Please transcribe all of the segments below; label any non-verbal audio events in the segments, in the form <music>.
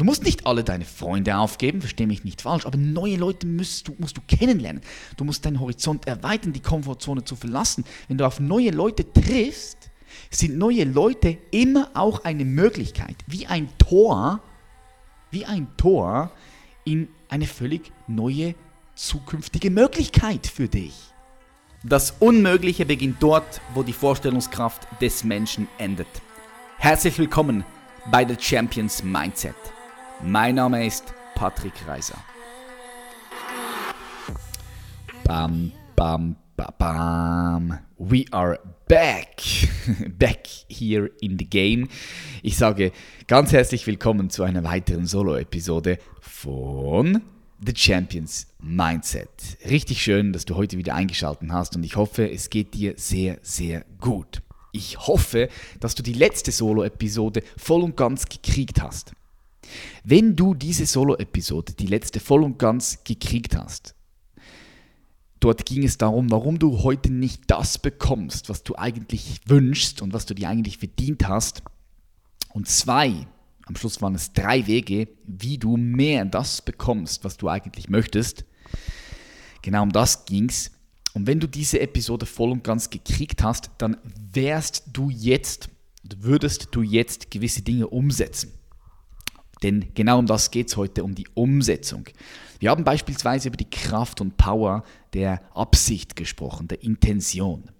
Du musst nicht alle deine Freunde aufgeben, verstehe mich nicht falsch, aber neue Leute musst du, musst du kennenlernen. Du musst deinen Horizont erweitern, die Komfortzone zu verlassen. Wenn du auf neue Leute triffst, sind neue Leute immer auch eine Möglichkeit, wie ein Tor, wie ein Tor in eine völlig neue zukünftige Möglichkeit für dich. Das Unmögliche beginnt dort, wo die Vorstellungskraft des Menschen endet. Herzlich willkommen bei The Champions Mindset. Mein Name ist Patrick Reiser. Bam, bam, bam, bam. We are back. <laughs> back here in the game. Ich sage ganz herzlich willkommen zu einer weiteren Solo-Episode von The Champions Mindset. Richtig schön, dass du heute wieder eingeschaltet hast und ich hoffe, es geht dir sehr, sehr gut. Ich hoffe, dass du die letzte Solo-Episode voll und ganz gekriegt hast. Wenn du diese Solo-Episode, die letzte voll und ganz gekriegt hast, dort ging es darum, warum du heute nicht das bekommst, was du eigentlich wünschst und was du dir eigentlich verdient hast. Und zwei, am Schluss waren es drei Wege, wie du mehr das bekommst, was du eigentlich möchtest. Genau um das ging es. Und wenn du diese Episode voll und ganz gekriegt hast, dann wärst du jetzt, würdest du jetzt gewisse Dinge umsetzen. Denn genau um das geht es heute, um die Umsetzung. Wir haben beispielsweise über die Kraft und Power der Absicht gesprochen, der Intention.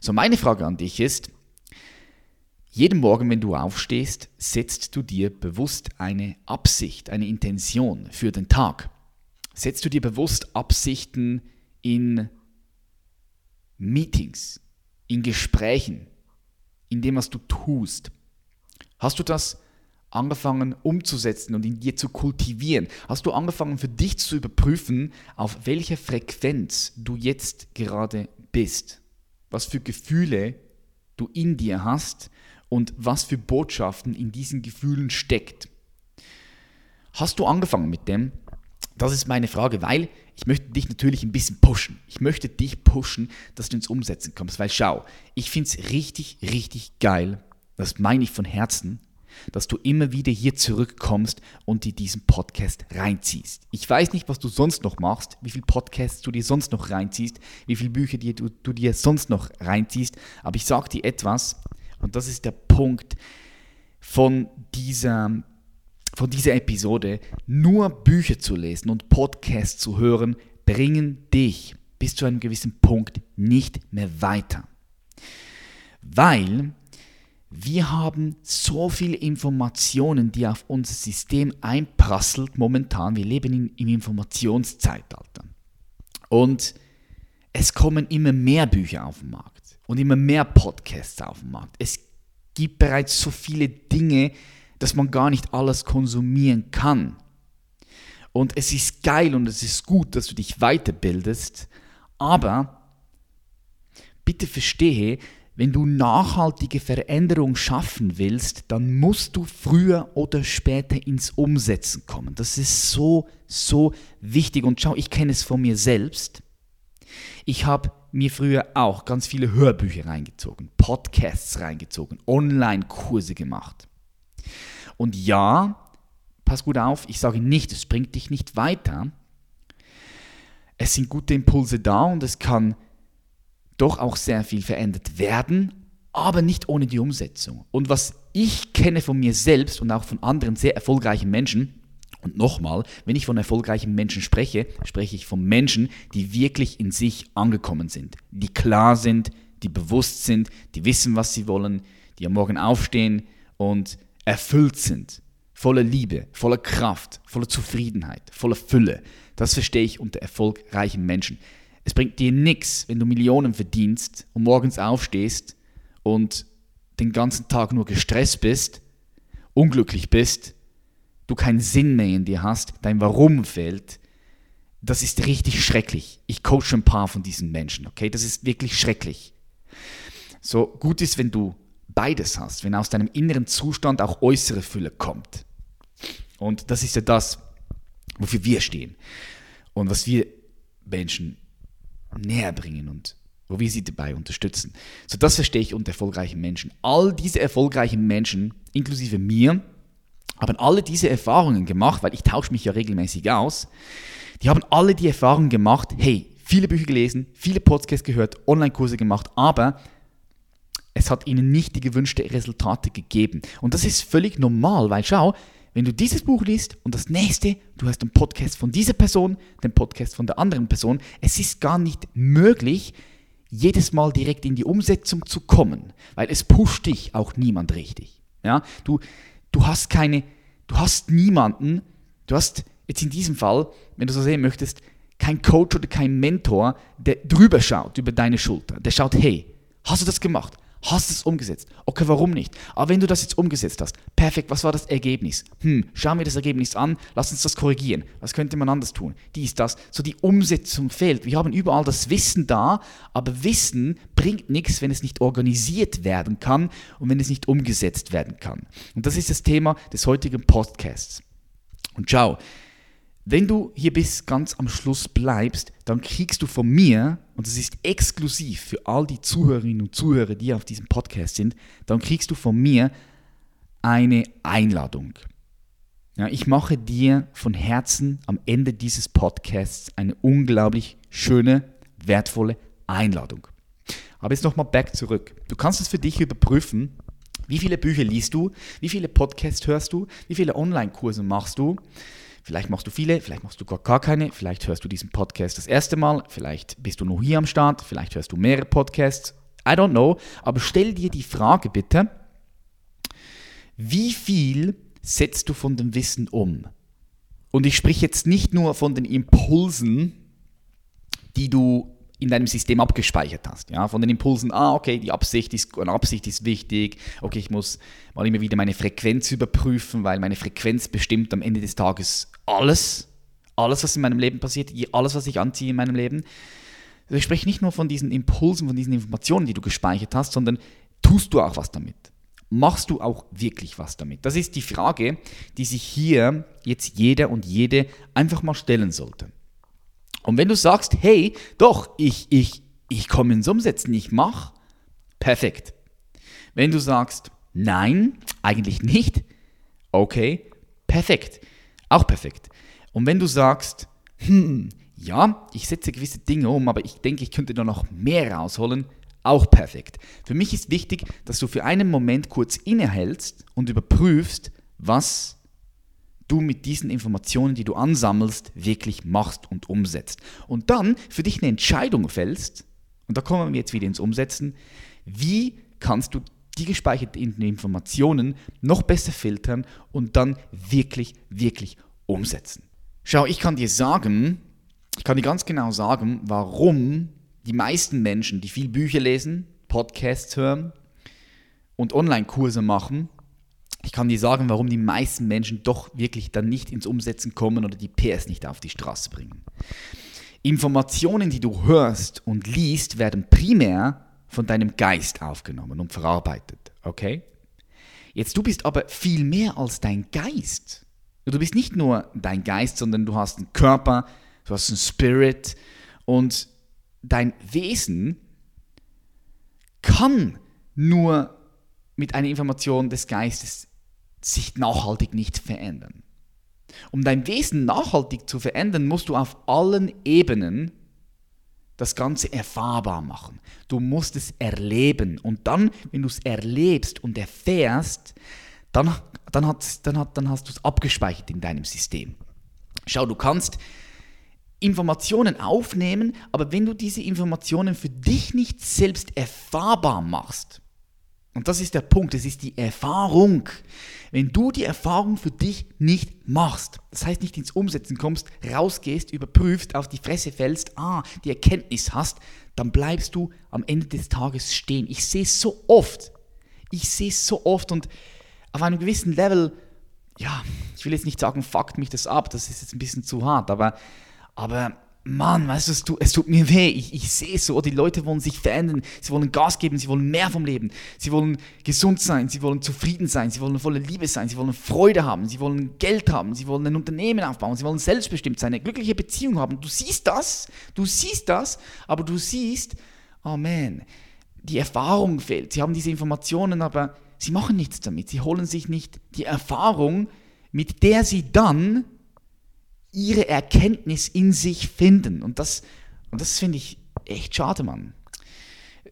So, meine Frage an dich ist, jeden Morgen, wenn du aufstehst, setzt du dir bewusst eine Absicht, eine Intention für den Tag. Setzt du dir bewusst Absichten in Meetings, in Gesprächen, in dem, was du tust. Hast du das angefangen umzusetzen und in dir zu kultivieren? Hast du angefangen für dich zu überprüfen, auf welcher Frequenz du jetzt gerade bist? Was für Gefühle du in dir hast und was für Botschaften in diesen Gefühlen steckt? Hast du angefangen mit dem? Das ist meine Frage, weil ich möchte dich natürlich ein bisschen pushen. Ich möchte dich pushen, dass du ins Umsetzen kommst. Weil schau, ich finde es richtig, richtig geil, das meine ich von Herzen, dass du immer wieder hier zurückkommst und dir diesen Podcast reinziehst. Ich weiß nicht, was du sonst noch machst, wie viele Podcasts du dir sonst noch reinziehst, wie viele Bücher dir, du, du dir sonst noch reinziehst, aber ich sage dir etwas, und das ist der Punkt von dieser, von dieser Episode, nur Bücher zu lesen und Podcasts zu hören, bringen dich bis zu einem gewissen Punkt nicht mehr weiter. Weil wir haben so viele Informationen, die auf unser System einprasselt momentan. Wir leben in, im Informationszeitalter. Und es kommen immer mehr Bücher auf den Markt und immer mehr Podcasts auf den Markt. Es gibt bereits so viele Dinge, dass man gar nicht alles konsumieren kann. Und es ist geil und es ist gut, dass du dich weiterbildest, aber bitte verstehe, wenn du nachhaltige Veränderung schaffen willst, dann musst du früher oder später ins Umsetzen kommen. Das ist so, so wichtig. Und schau, ich kenne es von mir selbst. Ich habe mir früher auch ganz viele Hörbücher reingezogen, Podcasts reingezogen, Online-Kurse gemacht. Und ja, pass gut auf, ich sage nicht, es bringt dich nicht weiter. Es sind gute Impulse da und es kann doch auch sehr viel verändert werden, aber nicht ohne die Umsetzung. Und was ich kenne von mir selbst und auch von anderen sehr erfolgreichen Menschen, und nochmal, wenn ich von erfolgreichen Menschen spreche, spreche ich von Menschen, die wirklich in sich angekommen sind, die klar sind, die bewusst sind, die wissen, was sie wollen, die am Morgen aufstehen und erfüllt sind, voller Liebe, voller Kraft, voller Zufriedenheit, voller Fülle. Das verstehe ich unter erfolgreichen Menschen. Es bringt dir nichts, wenn du Millionen verdienst und morgens aufstehst und den ganzen Tag nur gestresst bist, unglücklich bist, du keinen Sinn mehr in dir hast, dein Warum fehlt. Das ist richtig schrecklich. Ich coache ein paar von diesen Menschen, okay? Das ist wirklich schrecklich. So gut ist, wenn du beides hast, wenn aus deinem inneren Zustand auch äußere Fülle kommt. Und das ist ja das, wofür wir stehen. Und was wir Menschen näher bringen und wo wir sie dabei unterstützen. So, das verstehe ich unter erfolgreichen Menschen. All diese erfolgreichen Menschen, inklusive mir, haben alle diese Erfahrungen gemacht, weil ich tausche mich ja regelmäßig aus. Die haben alle die Erfahrung gemacht, hey, viele Bücher gelesen, viele Podcasts gehört, Online-Kurse gemacht, aber es hat ihnen nicht die gewünschten Resultate gegeben. Und das ist völlig normal, weil schau, wenn du dieses Buch liest und das nächste, du hast den Podcast von dieser Person, den Podcast von der anderen Person, es ist gar nicht möglich, jedes Mal direkt in die Umsetzung zu kommen, weil es pusht dich auch niemand richtig. Ja, du, du hast keine, du hast niemanden, du hast jetzt in diesem Fall, wenn du so sehen möchtest, kein Coach oder kein Mentor, der drüber schaut, über deine Schulter. Der schaut, hey, hast du das gemacht? Hast du es umgesetzt? Okay, warum nicht? Aber wenn du das jetzt umgesetzt hast, perfekt, was war das Ergebnis? Hm, schauen wir das Ergebnis an, lass uns das korrigieren. Was könnte man anders tun? Dies, das. So die Umsetzung fehlt. Wir haben überall das Wissen da, aber Wissen bringt nichts, wenn es nicht organisiert werden kann und wenn es nicht umgesetzt werden kann. Und das ist das Thema des heutigen Podcasts. Und schau, wenn du hier bis ganz am Schluss bleibst, dann kriegst du von mir, und das ist exklusiv für all die Zuhörerinnen und Zuhörer, die auf diesem Podcast sind, dann kriegst du von mir eine Einladung. Ja, ich mache dir von Herzen am Ende dieses Podcasts eine unglaublich schöne, wertvolle Einladung. Aber jetzt nochmal back zurück. Du kannst es für dich überprüfen, wie viele Bücher liest du, wie viele Podcasts hörst du, wie viele Online-Kurse machst du Vielleicht machst du viele, vielleicht machst du gar, gar keine, vielleicht hörst du diesen Podcast das erste Mal, vielleicht bist du nur hier am Start, vielleicht hörst du mehrere Podcasts. I don't know, aber stell dir die Frage bitte, wie viel setzt du von dem Wissen um? Und ich spreche jetzt nicht nur von den Impulsen, die du in deinem System abgespeichert hast. Ja, von den Impulsen, ah, okay, die Absicht ist, eine Absicht ist wichtig, okay, ich muss mal immer wieder meine Frequenz überprüfen, weil meine Frequenz bestimmt am Ende des Tages alles, alles, was in meinem Leben passiert, alles, was ich anziehe in meinem Leben. Also ich spreche nicht nur von diesen Impulsen, von diesen Informationen, die du gespeichert hast, sondern tust du auch was damit? Machst du auch wirklich was damit? Das ist die Frage, die sich hier jetzt jeder und jede einfach mal stellen sollte. Und wenn du sagst, hey, doch, ich, ich, ich komme ins Umsetzen, ich mache, perfekt. Wenn du sagst, nein, eigentlich nicht, okay, perfekt. Auch perfekt. Und wenn du sagst, hm, ja, ich setze gewisse Dinge um, aber ich denke, ich könnte da noch mehr rausholen, auch perfekt. Für mich ist wichtig, dass du für einen Moment kurz innehältst und überprüfst, was du mit diesen Informationen, die du ansammelst, wirklich machst und umsetzt. Und dann für dich eine Entscheidung fällst, und da kommen wir jetzt wieder ins Umsetzen, wie kannst du die gespeicherten Informationen noch besser filtern und dann wirklich, wirklich umsetzen. Schau, ich kann dir sagen, ich kann dir ganz genau sagen, warum die meisten Menschen, die viel Bücher lesen, Podcasts hören und Online-Kurse machen, ich kann dir sagen, warum die meisten Menschen doch wirklich dann nicht ins Umsetzen kommen oder die PS nicht auf die Straße bringen. Informationen, die du hörst und liest, werden primär von deinem Geist aufgenommen und verarbeitet. Okay? Jetzt du bist aber viel mehr als dein Geist. Du bist nicht nur dein Geist, sondern du hast einen Körper, du hast einen Spirit und dein Wesen kann nur mit einer Information des Geistes sich nachhaltig nicht verändern. Um dein Wesen nachhaltig zu verändern, musst du auf allen Ebenen das Ganze erfahrbar machen. Du musst es erleben. Und dann, wenn du es erlebst und erfährst, dann, dann, hat, dann, hat, dann hast du es abgespeichert in deinem System. Schau, du kannst Informationen aufnehmen, aber wenn du diese Informationen für dich nicht selbst erfahrbar machst, und das ist der Punkt, es ist die Erfahrung. Wenn du die Erfahrung für dich nicht machst, das heißt nicht ins Umsetzen kommst, rausgehst, überprüfst, auf die Fresse fällst, ah, die Erkenntnis hast, dann bleibst du am Ende des Tages stehen. Ich sehe es so oft. Ich sehe es so oft und auf einem gewissen Level, ja, ich will jetzt nicht sagen, fuckt mich das ab, das ist jetzt ein bisschen zu hart, aber, aber Mann, weißt du, es tut, es tut mir weh. Ich, ich sehe es so. Die Leute wollen sich verändern. Sie wollen Gas geben. Sie wollen mehr vom Leben. Sie wollen gesund sein. Sie wollen zufrieden sein. Sie wollen voller Liebe sein. Sie wollen Freude haben. Sie wollen Geld haben. Sie wollen ein Unternehmen aufbauen. Sie wollen selbstbestimmt sein. Eine glückliche Beziehung haben. Du siehst das. Du siehst das. Aber du siehst, oh man, die Erfahrung fehlt. Sie haben diese Informationen, aber sie machen nichts damit. Sie holen sich nicht die Erfahrung, mit der sie dann ihre Erkenntnis in sich finden. Und das, und das finde ich echt schade, Mann.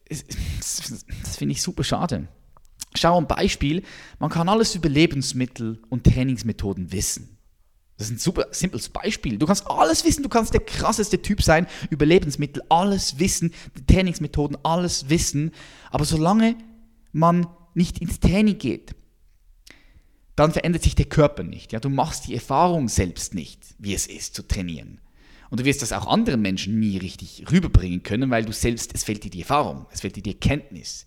Das finde ich super schade. Schau ein Beispiel, man kann alles über Lebensmittel und Trainingsmethoden wissen. Das ist ein super simples Beispiel. Du kannst alles wissen, du kannst der krasseste Typ sein über Lebensmittel, alles wissen, die Trainingsmethoden, alles wissen. Aber solange man nicht ins Training geht, dann verändert sich der Körper nicht. Ja? Du machst die Erfahrung selbst nicht, wie es ist zu trainieren. Und du wirst das auch anderen Menschen nie richtig rüberbringen können, weil du selbst, es fehlt dir die Erfahrung, es fehlt dir die Erkenntnis.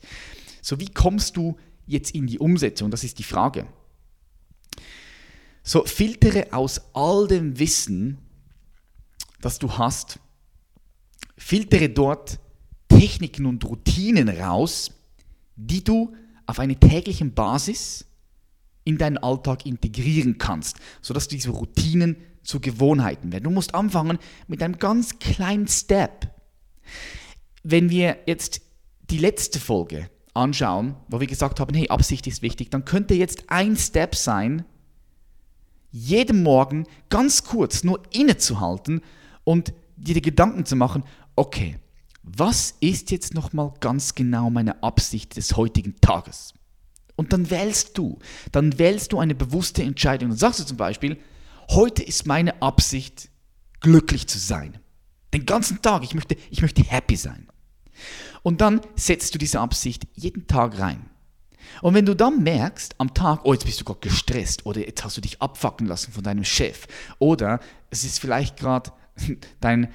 So, wie kommst du jetzt in die Umsetzung? Das ist die Frage. So, filtere aus all dem Wissen, das du hast, filtere dort Techniken und Routinen raus, die du auf einer täglichen Basis in deinen Alltag integrieren kannst, sodass diese Routinen zu Gewohnheiten werden. Du musst anfangen mit einem ganz kleinen Step. Wenn wir jetzt die letzte Folge anschauen, wo wir gesagt haben, hey, Absicht ist wichtig, dann könnte jetzt ein Step sein, jeden Morgen ganz kurz nur innezuhalten und dir die Gedanken zu machen, okay, was ist jetzt nochmal ganz genau meine Absicht des heutigen Tages? Und dann wählst du, dann wählst du eine bewusste Entscheidung. Dann sagst du zum Beispiel, heute ist meine Absicht, glücklich zu sein. Den ganzen Tag, ich möchte, ich möchte happy sein. Und dann setzt du diese Absicht jeden Tag rein. Und wenn du dann merkst am Tag, oh, jetzt bist du gerade gestresst oder jetzt hast du dich abfacken lassen von deinem Chef oder es ist vielleicht gerade <laughs> dein,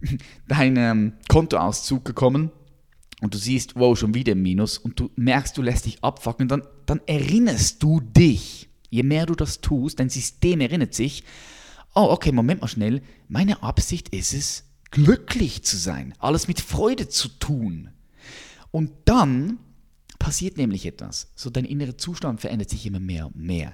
<laughs> dein ähm, Kontoauszug gekommen und du siehst, wow, schon wieder ein Minus und du merkst, du lässt dich abfacken, dann, dann erinnerst du dich, je mehr du das tust, dein System erinnert sich, oh, okay, Moment mal schnell, meine Absicht ist es, glücklich zu sein, alles mit Freude zu tun. Und dann passiert nämlich etwas. So dein innerer Zustand verändert sich immer mehr und mehr.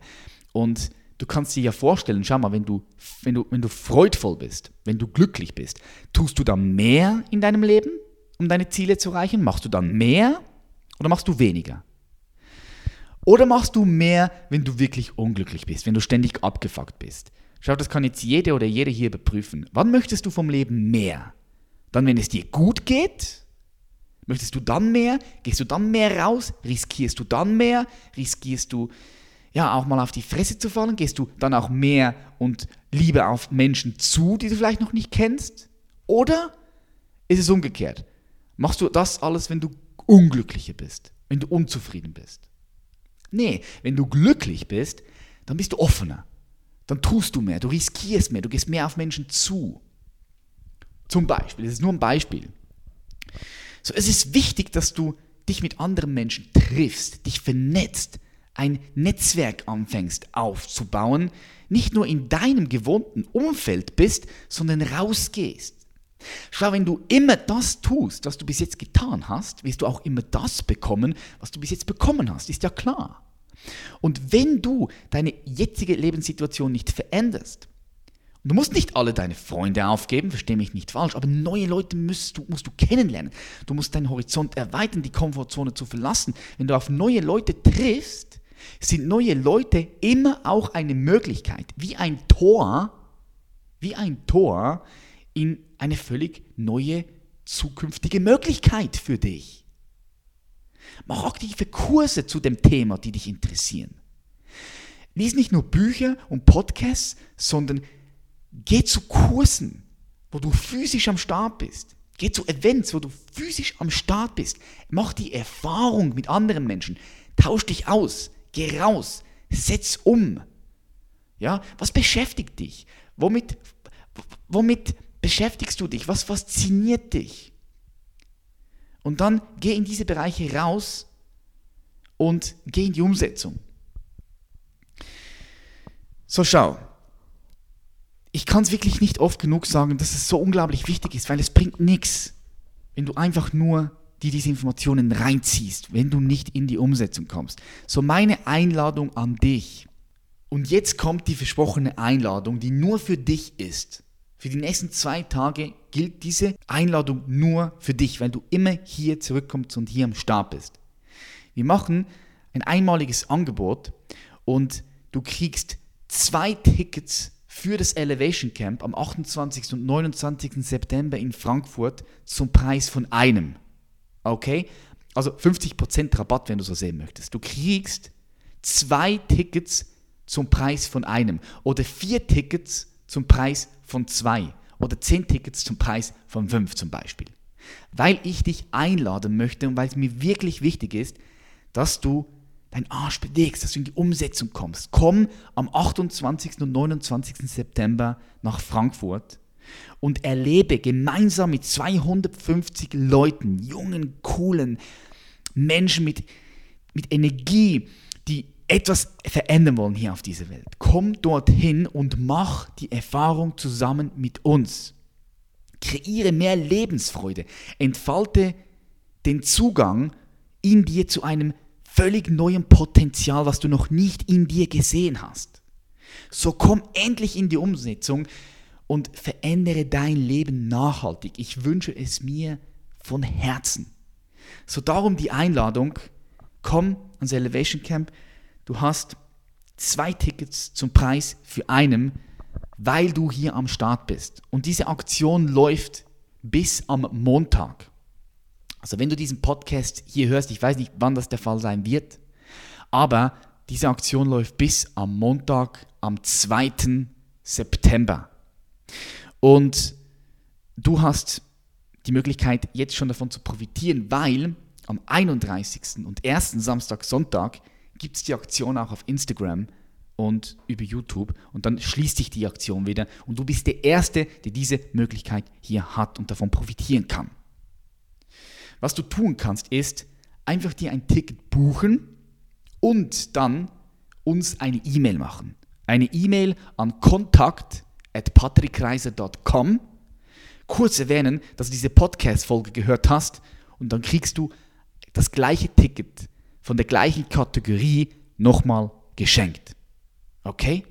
Und du kannst dir ja vorstellen, schau mal, wenn du, wenn du, wenn du freudvoll bist, wenn du glücklich bist, tust du dann mehr in deinem Leben? Um deine Ziele zu erreichen? Machst du dann mehr oder machst du weniger? Oder machst du mehr, wenn du wirklich unglücklich bist, wenn du ständig abgefuckt bist? Schau, das kann jetzt jede oder jede hier überprüfen. Wann möchtest du vom Leben mehr? Dann, wenn es dir gut geht? Möchtest du dann mehr? Gehst du dann mehr raus? Riskierst du dann mehr? Riskierst du ja auch mal auf die Fresse zu fallen? Gehst du dann auch mehr und lieber auf Menschen zu, die du vielleicht noch nicht kennst? Oder ist es umgekehrt? Machst du das alles, wenn du unglücklicher bist, wenn du unzufrieden bist? Nee, wenn du glücklich bist, dann bist du offener. Dann tust du mehr, du riskierst mehr, du gehst mehr auf Menschen zu. Zum Beispiel, das ist nur ein Beispiel. So, es ist wichtig, dass du dich mit anderen Menschen triffst, dich vernetzt, ein Netzwerk anfängst aufzubauen, nicht nur in deinem gewohnten Umfeld bist, sondern rausgehst. Schau, wenn du immer das tust, was du bis jetzt getan hast, wirst du auch immer das bekommen, was du bis jetzt bekommen hast, ist ja klar. Und wenn du deine jetzige Lebenssituation nicht veränderst, du musst nicht alle deine Freunde aufgeben, verstehe mich nicht falsch, aber neue Leute musst du, musst du kennenlernen. Du musst deinen Horizont erweitern, die Komfortzone zu verlassen. Wenn du auf neue Leute triffst, sind neue Leute immer auch eine Möglichkeit, wie ein Tor, wie ein Tor in eine völlig neue zukünftige Möglichkeit für dich. Mach aktive Kurse zu dem Thema, die dich interessieren. Lies nicht nur Bücher und Podcasts, sondern geh zu Kursen, wo du physisch am Start bist. Geh zu Events, wo du physisch am Start bist. Mach die Erfahrung mit anderen Menschen. Tausch dich aus. Geh raus. Setz um. Ja, was beschäftigt dich? Womit, womit beschäftigst du dich? Was fasziniert dich? Und dann geh in diese Bereiche raus und geh in die Umsetzung. So schau, ich kann es wirklich nicht oft genug sagen, dass es so unglaublich wichtig ist, weil es bringt nichts, wenn du einfach nur die diese Informationen reinziehst, wenn du nicht in die Umsetzung kommst. So meine Einladung an dich. Und jetzt kommt die versprochene Einladung, die nur für dich ist. Für die nächsten zwei Tage gilt diese Einladung nur für dich, weil du immer hier zurückkommst und hier am Start bist. Wir machen ein einmaliges Angebot und du kriegst zwei Tickets für das Elevation Camp am 28. und 29. September in Frankfurt zum Preis von einem. Okay? Also 50% Rabatt, wenn du so sehen möchtest. Du kriegst zwei Tickets zum Preis von einem oder vier Tickets zum Preis von zwei oder zehn Tickets zum Preis von fünf zum Beispiel. Weil ich dich einladen möchte und weil es mir wirklich wichtig ist, dass du deinen Arsch bewegst, dass du in die Umsetzung kommst. Komm am 28. und 29. September nach Frankfurt und erlebe gemeinsam mit 250 Leuten, jungen, coolen Menschen mit, mit Energie, die etwas verändern wollen hier auf dieser Welt. Komm dorthin und mach die Erfahrung zusammen mit uns. Kreiere mehr Lebensfreude. Entfalte den Zugang in dir zu einem völlig neuen Potenzial, was du noch nicht in dir gesehen hast. So komm endlich in die Umsetzung und verändere dein Leben nachhaltig. Ich wünsche es mir von Herzen. So darum die Einladung, komm ans Elevation Camp. Du hast zwei Tickets zum Preis für einen, weil du hier am Start bist. Und diese Aktion läuft bis am Montag. Also wenn du diesen Podcast hier hörst, ich weiß nicht, wann das der Fall sein wird, aber diese Aktion läuft bis am Montag, am 2. September. Und du hast die Möglichkeit, jetzt schon davon zu profitieren, weil am 31. und 1. Samstag, Sonntag gibt es die Aktion auch auf Instagram und über YouTube und dann schließt sich die Aktion wieder und du bist der Erste, der diese Möglichkeit hier hat und davon profitieren kann. Was du tun kannst, ist einfach dir ein Ticket buchen und dann uns eine E-Mail machen. Eine E-Mail an kontakt@patrickreiser.com. Kurz erwähnen, dass du diese Podcast-Folge gehört hast und dann kriegst du das gleiche Ticket von der gleichen Kategorie nochmal geschenkt. Okay?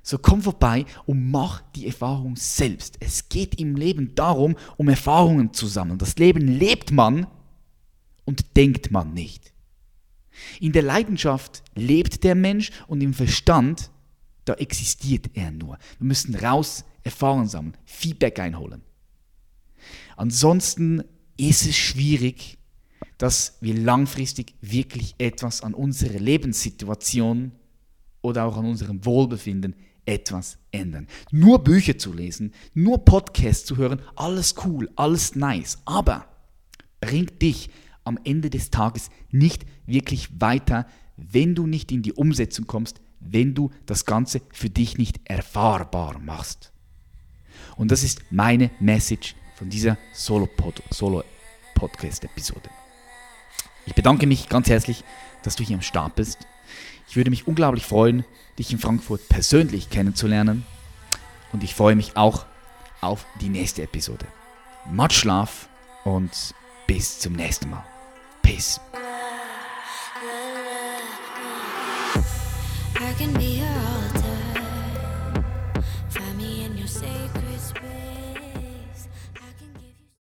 So komm vorbei und mach die Erfahrung selbst. Es geht im Leben darum, um Erfahrungen zu sammeln. Das Leben lebt man und denkt man nicht. In der Leidenschaft lebt der Mensch und im Verstand, da existiert er nur. Wir müssen raus Erfahrungen sammeln, Feedback einholen. Ansonsten ist es schwierig, dass wir langfristig wirklich etwas an unserer Lebenssituation oder auch an unserem Wohlbefinden etwas ändern. Nur Bücher zu lesen, nur Podcasts zu hören, alles cool, alles nice, aber bringt dich am Ende des Tages nicht wirklich weiter, wenn du nicht in die Umsetzung kommst, wenn du das Ganze für dich nicht erfahrbar machst. Und das ist meine Message von dieser Solo-Podcast-Episode. Ich bedanke mich ganz herzlich, dass du hier am Start bist. Ich würde mich unglaublich freuen, dich in Frankfurt persönlich kennenzulernen. Und ich freue mich auch auf die nächste Episode. Much Schlaf und bis zum nächsten Mal. Peace.